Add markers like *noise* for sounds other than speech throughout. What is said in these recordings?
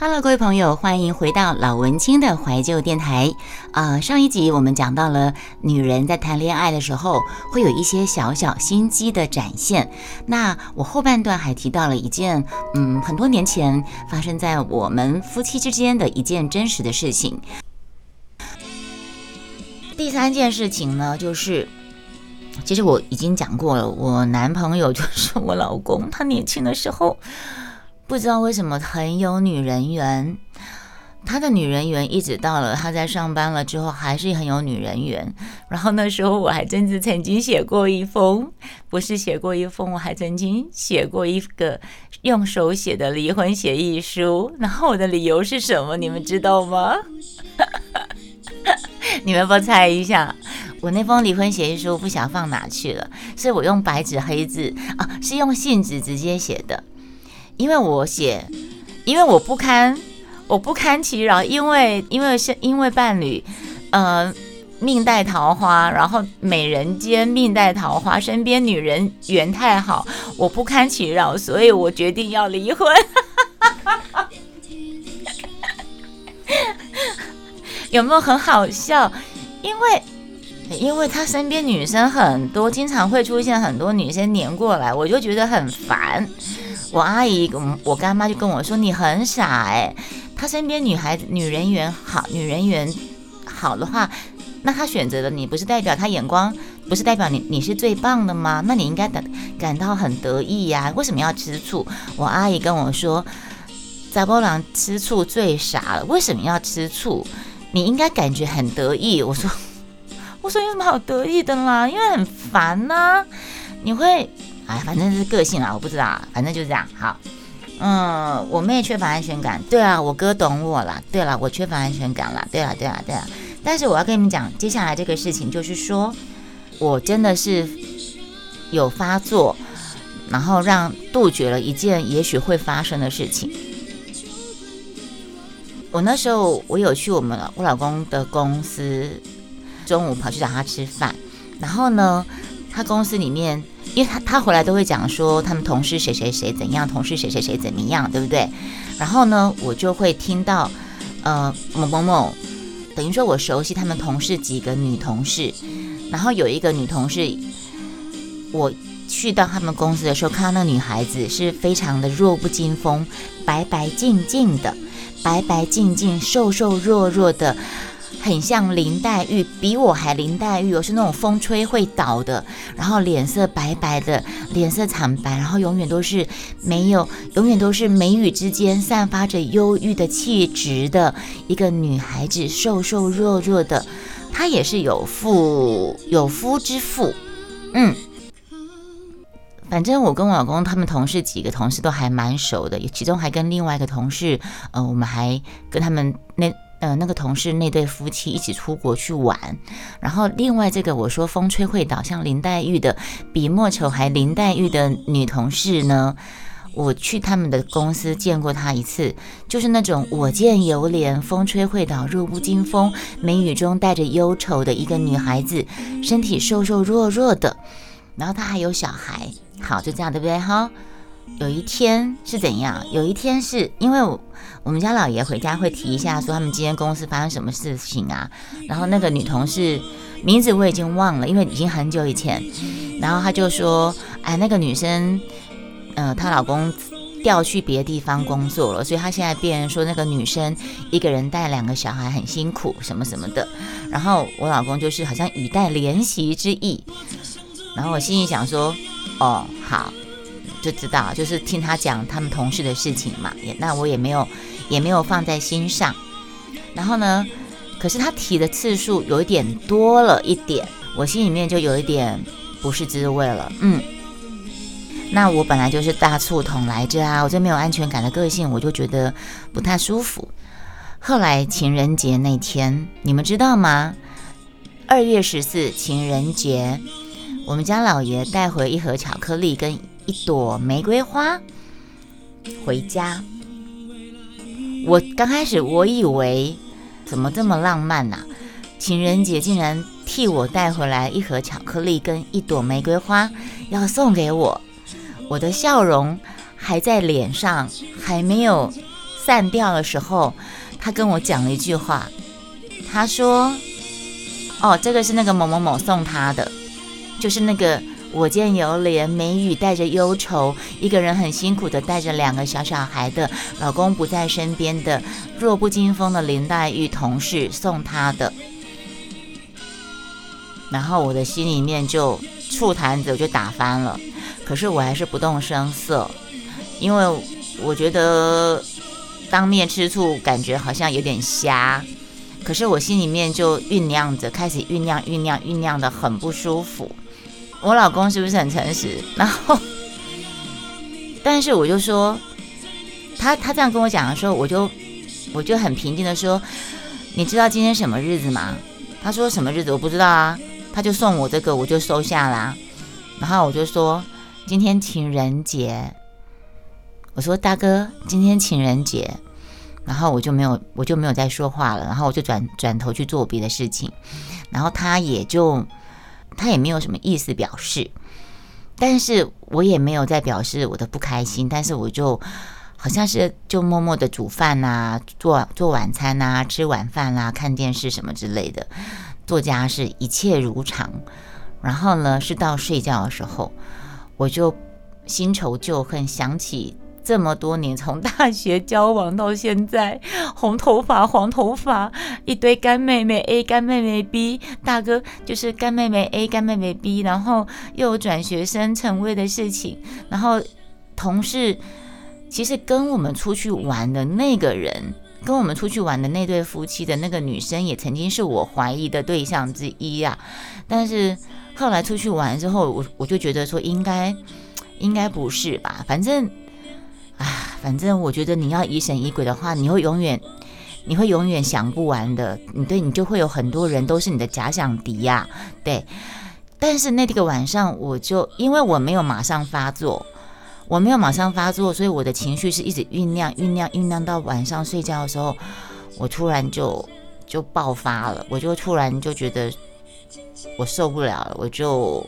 Hello，各位朋友，欢迎回到老文青的怀旧电台。啊，上一集我们讲到了女人在谈恋爱的时候会有一些小小心机的展现。那我后半段还提到了一件，嗯，很多年前发生在我们夫妻之间的一件真实的事情。第三件事情呢，就是其实我已经讲过了，我男朋友就是我老公，他年轻的时候。不知道为什么很有女人缘，他的女人缘一直到了他在上班了之后还是很有女人缘。然后那时候我还真是曾经写过一封，不是写过一封，我还曾经写过一个用手写的离婚协议书。然后我的理由是什么？你们知道吗？*laughs* 你们不猜一下？我那封离婚协议书不想放哪去了，所以我用白纸黑字啊，是用信纸直接写的。因为我写，因为我不堪，我不堪其扰，因为因为是因为伴侣，呃，命带桃花，然后美人间命带桃花，身边女人缘太好，我不堪其扰，所以我决定要离婚。有没有很好笑？因为因为他身边女生很多，经常会出现很多女生黏过来，我就觉得很烦。我阿姨，我干妈就跟我说：“你很傻哎，他身边女孩子女人缘好，女人缘好的话，那他选择了你，不是代表他眼光，不是代表你你是最棒的吗？那你应该感感到很得意呀。为什么要吃醋？”我阿姨跟我说：“杂波郎吃醋最傻了，为什么要吃醋？你应该感觉很得意。”我说：“我说有什么好得意的啦？因为很烦呐，你会。”哎，反正是个性啦，我不知道，反正就是这样。好，嗯，我妹缺乏安全感，对啊，我哥懂我了。对了，我缺乏安全感了。对了，对了，对了。但是我要跟你们讲，接下来这个事情就是说，我真的是有发作，然后让杜绝了一件也许会发生的事情。我那时候我有去我们我老公的公司，中午跑去找他吃饭，然后呢，他公司里面。因为他他回来都会讲说他们同事谁谁谁怎样，同事谁谁谁怎么样，对不对？然后呢，我就会听到，呃，某某某，等于说我熟悉他们同事几个女同事，然后有一个女同事，我去到他们公司的时候，看到那女孩子是非常的弱不禁风，白白净净的，白白净净，瘦瘦弱弱的。很像林黛玉，比我还林黛玉。我是那种风吹会倒的，然后脸色白白的，脸色惨白，然后永远都是没有，永远都是眉宇之间散发着忧郁的气质的一个女孩子，瘦瘦弱弱的。她也是有妇有夫之妇，嗯，反正我跟我老公他们同事几个同事都还蛮熟的，其中还跟另外一个同事，呃，我们还跟他们那。呃，那个同事那对夫妻一起出国去玩，然后另外这个我说风吹会倒，像林黛玉的比莫愁还林黛玉的女同事呢，我去他们的公司见过她一次，就是那种我见犹怜，风吹会倒，弱不禁风，眉宇中带着忧愁的一个女孩子，身体瘦瘦弱弱的，然后她还有小孩，好就这样对不对哈？有一天是怎样？有一天是因为我。我们家老爷回家会提一下，说他们今天公司发生什么事情啊？然后那个女同事名字我已经忘了，因为已经很久以前。然后他就说：“哎，那个女生，呃，她老公调去别的地方工作了，所以她现在变说那个女生一个人带两个小孩很辛苦，什么什么的。”然后我老公就是好像语带怜惜之意。然后我心里想说：“哦，好。”就知道，就是听他讲他们同事的事情嘛，也那我也没有也没有放在心上。然后呢，可是他提的次数有一点多了一点，我心里面就有一点不是滋味了。嗯，那我本来就是大醋桶来着啊，我这没有安全感的个性，我就觉得不太舒服。后来情人节那天，你们知道吗？二月十四情人节，我们家老爷带回一盒巧克力跟。一朵玫瑰花回家，我刚开始我以为怎么这么浪漫呐？情人节竟然替我带回来一盒巧克力跟一朵玫瑰花要送给我，我的笑容还在脸上，还没有散掉的时候，他跟我讲了一句话，他说：“哦，这个是那个某某某送他的，就是那个。”我见犹怜，眉宇带着忧愁，一个人很辛苦的带着两个小小孩的老公不在身边的弱不禁风的林黛玉同事送她的，然后我的心里面就醋坛子就打翻了，可是我还是不动声色，因为我觉得当面吃醋感觉好像有点瞎，可是我心里面就酝酿着，开始酝酿酝酿酝酿的很不舒服。我老公是不是很诚实？然后，*laughs* 但是我就说，他他这样跟我讲的时候，我就我就很平静的说，你知道今天什么日子吗？他说什么日子我不知道啊，他就送我这个，我就收下啦。然后我就说今天情人节，我说大哥今天情人节，然后我就没有我就没有再说话了，然后我就转转头去做别的事情，然后他也就。他也没有什么意思表示，但是我也没有在表示我的不开心，但是我就好像是就默默的煮饭呐，做做晚餐呐，吃晚饭啦，看电视什么之类的，做家事一切如常。然后呢，是到睡觉的时候，我就新仇旧恨想起。这么多年，从大学交往到现在，红头发、黄头发，一堆干妹妹 A、干妹妹 B，大哥就是干妹妹 A、干妹妹 B，然后又转学生成为的事情，然后同事其实跟我们出去玩的那个人，跟我们出去玩的那对夫妻的那个女生，也曾经是我怀疑的对象之一啊。但是后来出去玩之后，我我就觉得说，应该应该不是吧，反正。啊，反正我觉得你要疑神疑鬼的话，你会永远，你会永远想不完的。你对你就会有很多人都是你的假想敌呀，对。但是那个晚上，我就因为我没有马上发作，我没有马上发作，所以我的情绪是一直酝酿、酝酿、酝酿到晚上睡觉的时候，我突然就就爆发了，我就突然就觉得我受不了了，我就。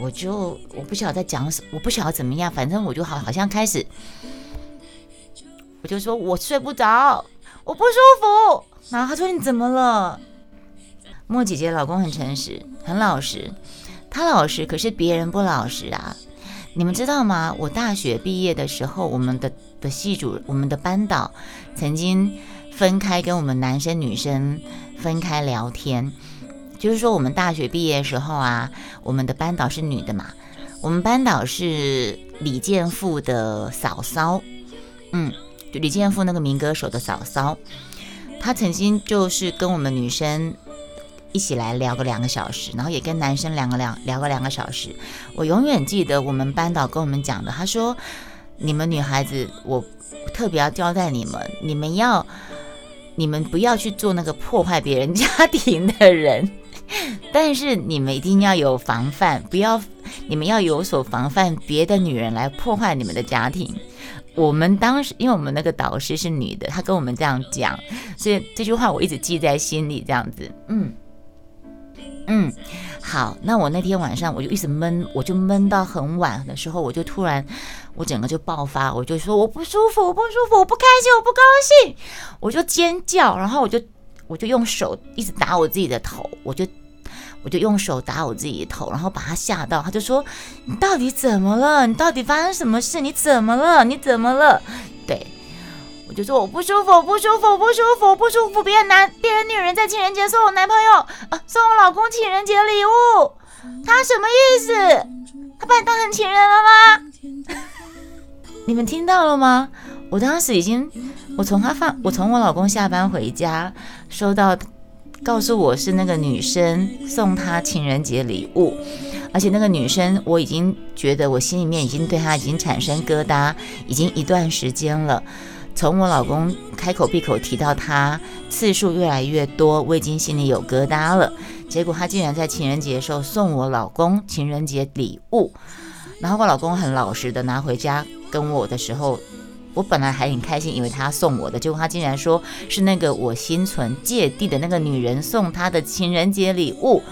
我就我不晓得在讲什，我不晓得怎么样，反正我就好好像开始，我就说我睡不着，我不舒服。然后他说你怎么了？莫姐姐老公很诚实，很老实，他老实，可是别人不老实啊。你们知道吗？我大学毕业的时候，我们的的系主，我们的班导曾经分开跟我们男生女生分开聊天。就是说，我们大学毕业的时候啊，我们的班导是女的嘛。我们班导是李健富的嫂嫂，嗯，就李健富那个民歌手的嫂嫂。她曾经就是跟我们女生一起来聊个两个小时，然后也跟男生两个两聊个两个小时。我永远记得我们班导跟我们讲的，他说：“你们女孩子，我特别要交代你们，你们要，你们不要去做那个破坏别人家庭的人。” *laughs* 但是你们一定要有防范，不要你们要有所防范，别的女人来破坏你们的家庭。我们当时因为我们那个导师是女的，她跟我们这样讲，所以这句话我一直记在心里。这样子，嗯嗯，好，那我那天晚上我就一直闷，我就闷到很晚的时候，我就突然我整个就爆发，我就说我不舒服，我不舒服，我不开心，我不高兴，我就尖叫，然后我就。我就用手一直打我自己的头，我就我就用手打我自己的头，然后把他吓到。他就说：“你到底怎么了？你到底发生什么事？你怎么了？你怎么了？” *laughs* 对，我就说我不舒服，不舒服，不舒服，不舒服。别人男，别人女人在情人节送我男朋友啊，送我老公情人节礼物，*laughs* 他什么意思？他把你当成情人了吗？你们听到了吗？我当时已经。我从他放，我从我老公下班回家，收到告诉我是那个女生送他情人节礼物，而且那个女生我已经觉得我心里面已经对她已经产生疙瘩，已经一段时间了。从我老公开口闭口提到他次数越来越多，我已经心里有疙瘩了。结果他竟然在情人节的时候送我老公情人节礼物，然后我老公很老实的拿回家跟我的时候。我本来还很开心，以为他送我的，结果他竟然说是那个我心存芥蒂的那个女人送他的情人节礼物。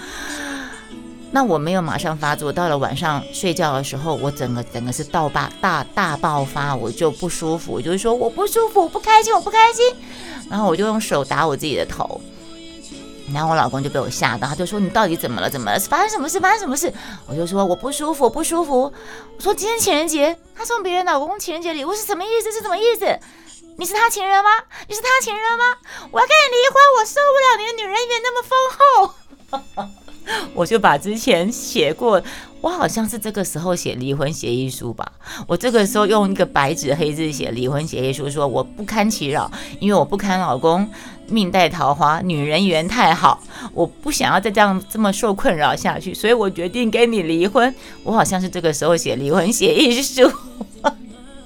那我没有马上发作，到了晚上睡觉的时候，我整个整个是倒爆大大爆发，我就不舒服，我就说我不舒服，我不开心，我不开心，然后我就用手打我自己的头，然后我老公就被我吓到，他就说你到底怎么了？怎么了？发生什么事？发生什么事？我就说我不舒服，不舒服。我说今天情人节，他送别人老公情人节礼物是什么意思？是什么意思？你是他情人吗？你是他情人吗？我要跟你离婚，我受不了你的女人缘那么丰厚。*laughs* 我就把之前写过，我好像是这个时候写离婚协议书吧。我这个时候用一个白纸黑字写离婚协议书，说我不堪其扰，因为我不堪老公命带桃花，女人缘太好，我不想要再这样这么受困扰下去，所以我决定跟你离婚。我好像是这个时候写离婚协议书，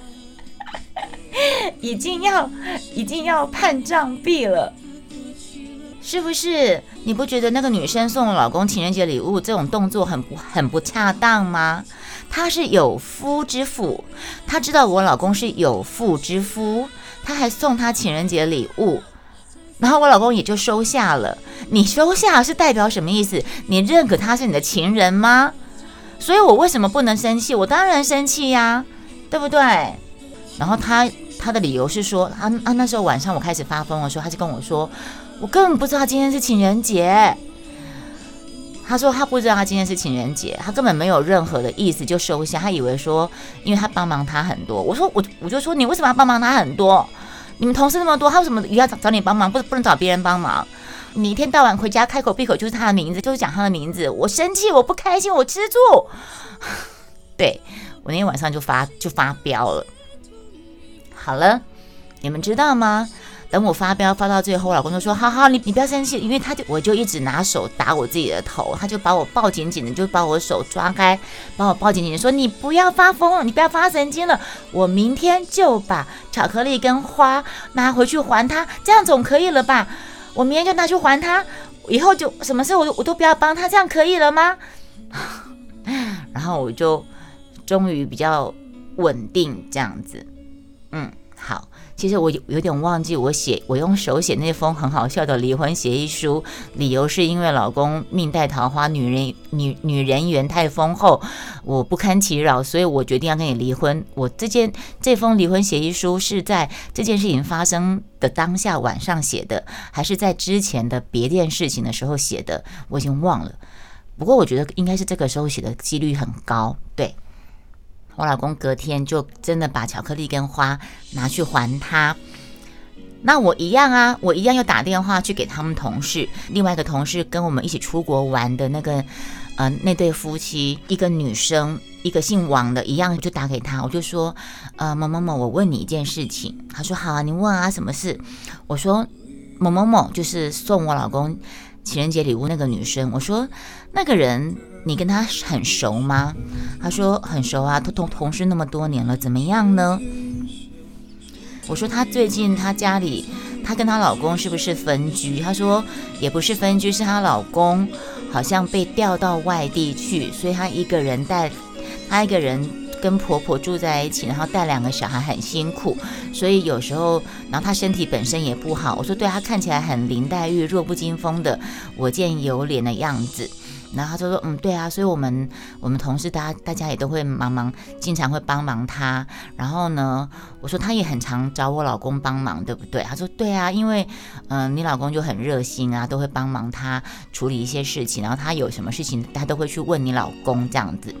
*laughs* 已经要已经要判账毙了。是不是？你不觉得那个女生送老公情人节礼物这种动作很不很不恰当吗？她是有夫之妇，她知道我老公是有妇之夫，她还送他情人节礼物，然后我老公也就收下了。你收下是代表什么意思？你认可他是你的情人吗？所以我为什么不能生气？我当然生气呀，对不对？然后他他的理由是说，啊啊，那时候晚上我开始发疯的时候，他就跟我说。我根本不知道今天是情人节。他说他不知道他今天是情人节，他根本没有任何的意思就收下。他以为说，因为他帮忙他很多。我说我我就说你为什么要帮忙他很多？你们同事那么多，他为什么也要找找你帮忙？不不能找别人帮忙？你一天到晚回家开口闭口就是他的名字，就是讲他的名字。我生气，我不开心，我吃醋。*laughs* 对我那天晚上就发就发飙了。好了，你们知道吗？等我发飙发到最后，老公就说：“好好，你你不要生气。”因为他就我就一直拿手打我自己的头，他就把我抱紧紧的，就把我手抓开，把我抱紧紧的说：“你不要发疯了，你不要发神经了。我明天就把巧克力跟花拿回去还他，这样总可以了吧？我明天就拿去还他，以后就什么事我我都不要帮他，这样可以了吗？”然后我就终于比较稳定，这样子，嗯，好。其实我有有点忘记，我写我用手写那封很好笑的离婚协议书，理由是因为老公命带桃花，女人女女人缘太丰厚，我不堪其扰，所以我决定要跟你离婚。我这件这封离婚协议书是在这件事情发生的当下晚上写的，还是在之前的别件事情的时候写的？我已经忘了。不过我觉得应该是这个时候写的几率很高，对。我老公隔天就真的把巧克力跟花拿去还他，那我一样啊，我一样又打电话去给他们同事，另外一个同事跟我们一起出国玩的那个，呃，那对夫妻，一个女生，一个姓王的，一样就打给他，我就说，呃，某某某，我问你一件事情，他说好啊，你问啊，什么事？我说某某某就是送我老公情人节礼物那个女生，我说那个人。你跟他很熟吗？他说很熟啊，同同同事那么多年了，怎么样呢？我说他最近他家里，他跟她老公是不是分居？他说也不是分居，是她老公好像被调到外地去，所以她一个人带，她一个人跟婆婆住在一起，然后带两个小孩很辛苦，所以有时候，然后她身体本身也不好。我说对她看起来很林黛玉弱不禁风的，我见犹怜的样子。然后他就说，嗯，对啊，所以我们我们同事大家大家也都会忙忙，经常会帮忙他。然后呢，我说他也很常找我老公帮忙，对不对？他说对啊，因为嗯，你老公就很热心啊，都会帮忙他处理一些事情。然后他有什么事情，他都会去问你老公这样子。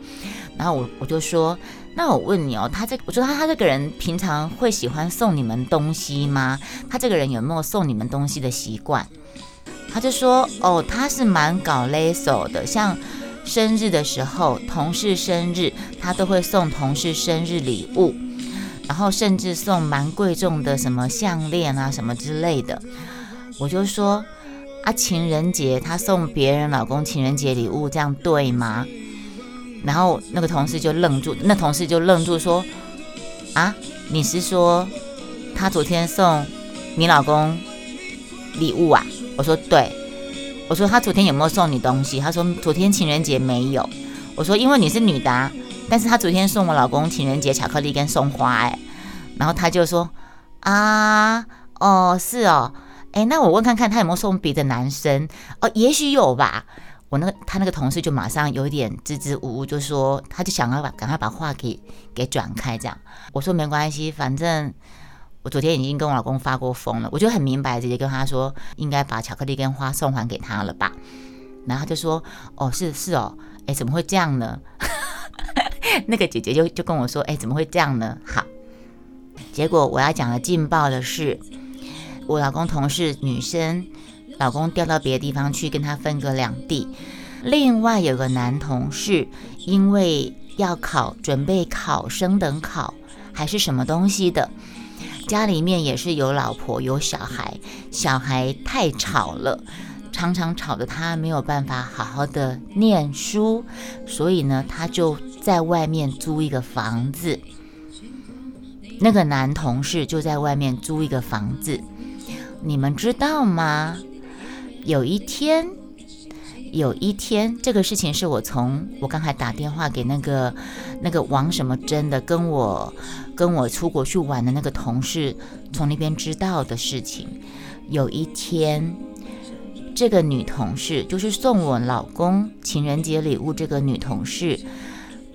然后我我就说，那我问你哦，他这我说他他这个人平常会喜欢送你们东西吗？他这个人有没有送你们东西的习惯？他就说：“哦，他是蛮搞勒索的，像生日的时候，同事生日，他都会送同事生日礼物，然后甚至送蛮贵重的什么项链啊什么之类的。”我就说：“啊，情人节他送别人老公情人节礼物，这样对吗？”然后那个同事就愣住，那同事就愣住说：“啊，你是说他昨天送你老公礼物啊？”我说对，我说他昨天有没有送你东西？他说昨天情人节没有。我说因为你是女的，但是他昨天送我老公情人节巧克力跟送花，哎，然后他就说啊，哦是哦，哎，那我问看看他有没有送别的男生？哦，也许有吧。我那个他那个同事就马上有一点支支吾吾，就说他就想要把赶快把话给给转开这样。我说没关系，反正我昨天已经跟我老公发过疯了，我就很明白，直接跟他说应该把巧克力跟花送还给他了吧。然后他就说哦是是哦，哎怎么会这样呢？*laughs* 那个姐姐就就跟我说哎怎么会这样呢？好，结果我要讲的劲爆的是，我老公同事女生。老公调到别的地方去，跟他分隔两地。另外有个男同事，因为要考，准备考升等考还是什么东西的，家里面也是有老婆有小孩，小孩太吵了，常常吵得他没有办法好好的念书，所以呢，他就在外面租一个房子。那个男同事就在外面租一个房子，你们知道吗？有一天，有一天，这个事情是我从我刚才打电话给那个那个王什么真的跟我跟我出国去玩的那个同事从那边知道的事情。有一天，这个女同事就是送我老公情人节礼物这个女同事，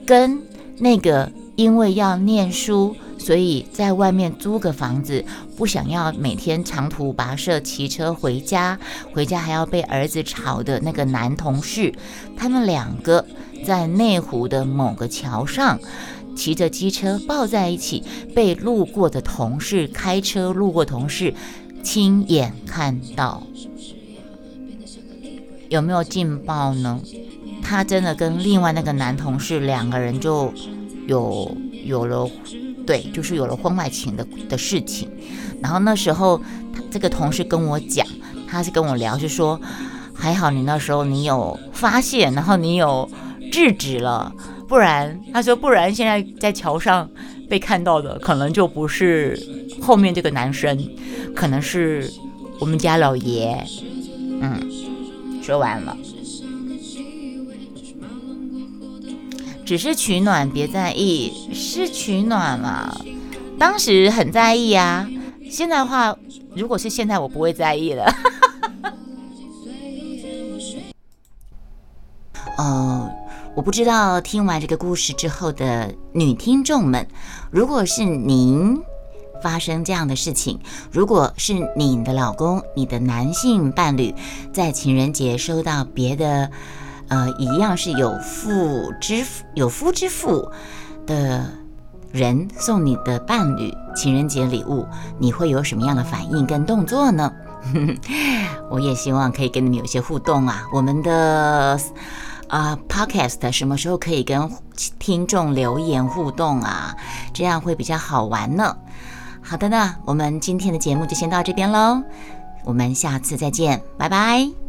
跟那个因为要念书。所以在外面租个房子，不想要每天长途跋涉骑车回家，回家还要被儿子吵的那个男同事，他们两个在内湖的某个桥上骑着机车抱在一起，被路过的同事开车路过同事亲眼看到，有没有劲爆呢？他真的跟另外那个男同事两个人就有有了。对，就是有了婚外情的的事情，然后那时候这个同事跟我讲，他是跟我聊，就说还好你那时候你有发现，然后你有制止了，不然他说不然现在在桥上被看到的可能就不是后面这个男生，可能是我们家老爷。嗯，说完了。只是取暖，别在意，是取暖嘛？当时很在意啊，现在的话，如果是现在，我不会在意了。哦，*laughs* 我不知道听完这个故事之后的女听众们，如果是您发生这样的事情，如果是你的老公、你的男性伴侣在情人节收到别的。呃，一样是有妇之有夫之妇的人送你的伴侣情人节礼物，你会有什么样的反应跟动作呢？*laughs* 我也希望可以跟你们有些互动啊。我们的啊 Podcast 什么时候可以跟听众留言互动啊？这样会比较好玩呢。好的呢，我们今天的节目就先到这边喽，我们下次再见，拜拜。